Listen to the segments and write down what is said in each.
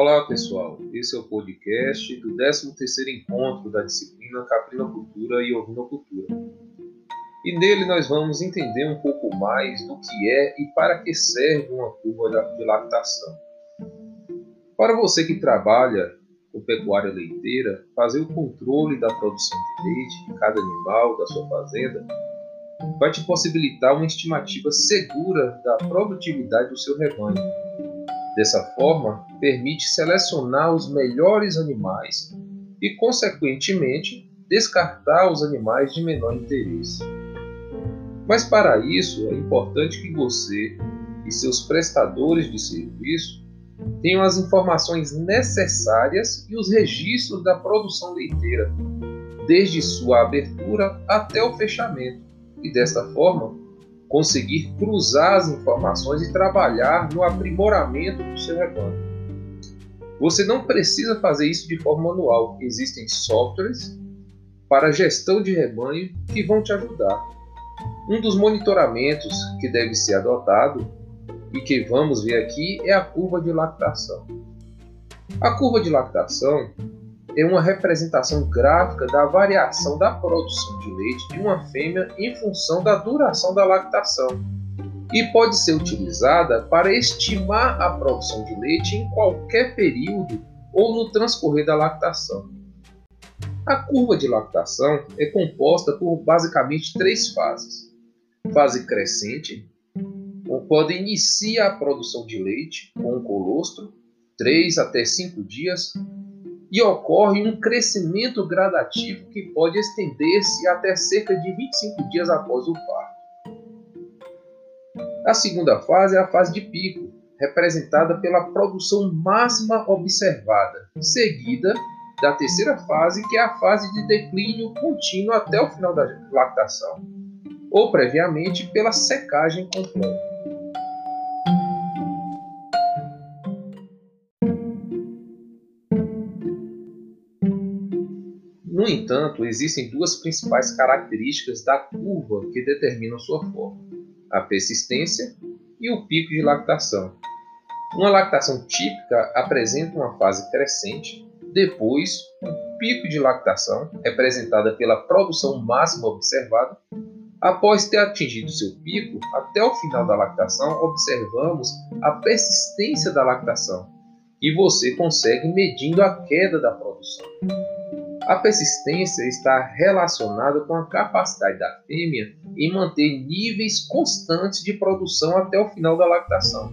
Olá pessoal, esse é o podcast do 13º Encontro da disciplina Caprinocultura e Ovinocultura. E nele nós vamos entender um pouco mais do que é e para que serve uma curva de lactação. Para você que trabalha com pecuária leiteira, fazer o controle da produção de leite de cada animal da sua fazenda vai te possibilitar uma estimativa segura da produtividade do seu rebanho. Dessa forma, permite selecionar os melhores animais e, consequentemente, descartar os animais de menor interesse. Mas para isso é importante que você e seus prestadores de serviço tenham as informações necessárias e os registros da produção leiteira, desde sua abertura até o fechamento, e desta forma conseguir cruzar as informações e trabalhar no aprimoramento do seu rebanho. Você não precisa fazer isso de forma manual, existem softwares para gestão de rebanho que vão te ajudar. Um dos monitoramentos que deve ser adotado e que vamos ver aqui é a curva de lactação. A curva de lactação é uma representação gráfica da variação da produção de leite de uma fêmea em função da duração da lactação e pode ser utilizada para estimar a produção de leite em qualquer período ou no transcorrer da lactação. A curva de lactação é composta por basicamente três fases: fase crescente, quando inicia a produção de leite com o colostro, 3 até 5 dias, e ocorre um crescimento gradativo que pode estender-se até cerca de 25 dias após o parto. A segunda fase é a fase de pico, representada pela produção máxima observada, seguida da terceira fase, que é a fase de declínio contínuo até o final da lactação, ou previamente pela secagem completa. Entanto, existem duas principais características da curva que determinam sua forma: a persistência e o pico de lactação. Uma lactação típica apresenta uma fase crescente, depois o pico de lactação, representada pela produção máxima observada. Após ter atingido seu pico, até o final da lactação, observamos a persistência da lactação, e você consegue medindo a queda da produção. A persistência está relacionada com a capacidade da fêmea em manter níveis constantes de produção até o final da lactação.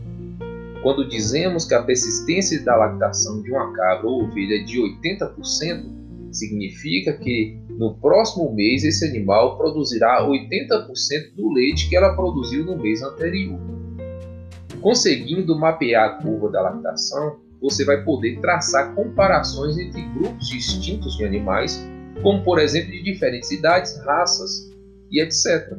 Quando dizemos que a persistência da lactação de uma cabra ou ovelha é de 80%, significa que no próximo mês esse animal produzirá 80% do leite que ela produziu no mês anterior. Conseguindo mapear a curva da lactação, você vai poder traçar comparações entre grupos distintos de animais, como por exemplo de diferentes idades, raças e etc.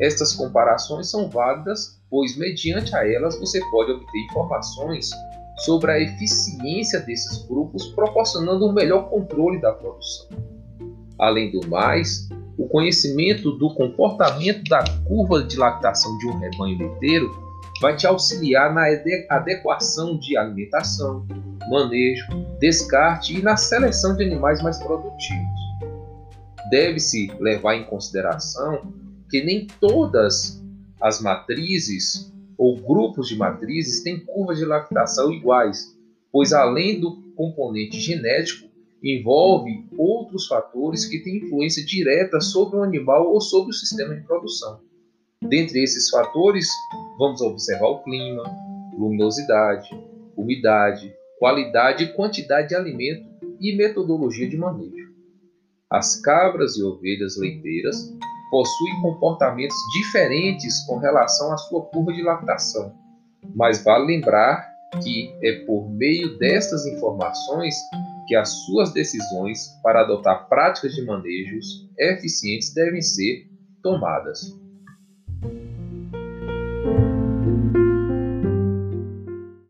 Estas comparações são válidas, pois mediante a elas você pode obter informações sobre a eficiência desses grupos, proporcionando um melhor controle da produção. Além do mais, o conhecimento do comportamento da curva de lactação de um rebanho leiteiro vai te auxiliar na adequação de alimentação, manejo, descarte e na seleção de animais mais produtivos. Deve-se levar em consideração que nem todas as matrizes ou grupos de matrizes têm curvas de lactação iguais, pois além do componente genético, envolve outros fatores que têm influência direta sobre o animal ou sobre o sistema de produção. Dentre esses fatores, vamos observar o clima, luminosidade, umidade, qualidade e quantidade de alimento e metodologia de manejo. As cabras e ovelhas leiteiras possuem comportamentos diferentes com relação à sua curva de lactação, mas vale lembrar que é por meio destas informações que as suas decisões para adotar práticas de manejos eficientes devem ser tomadas.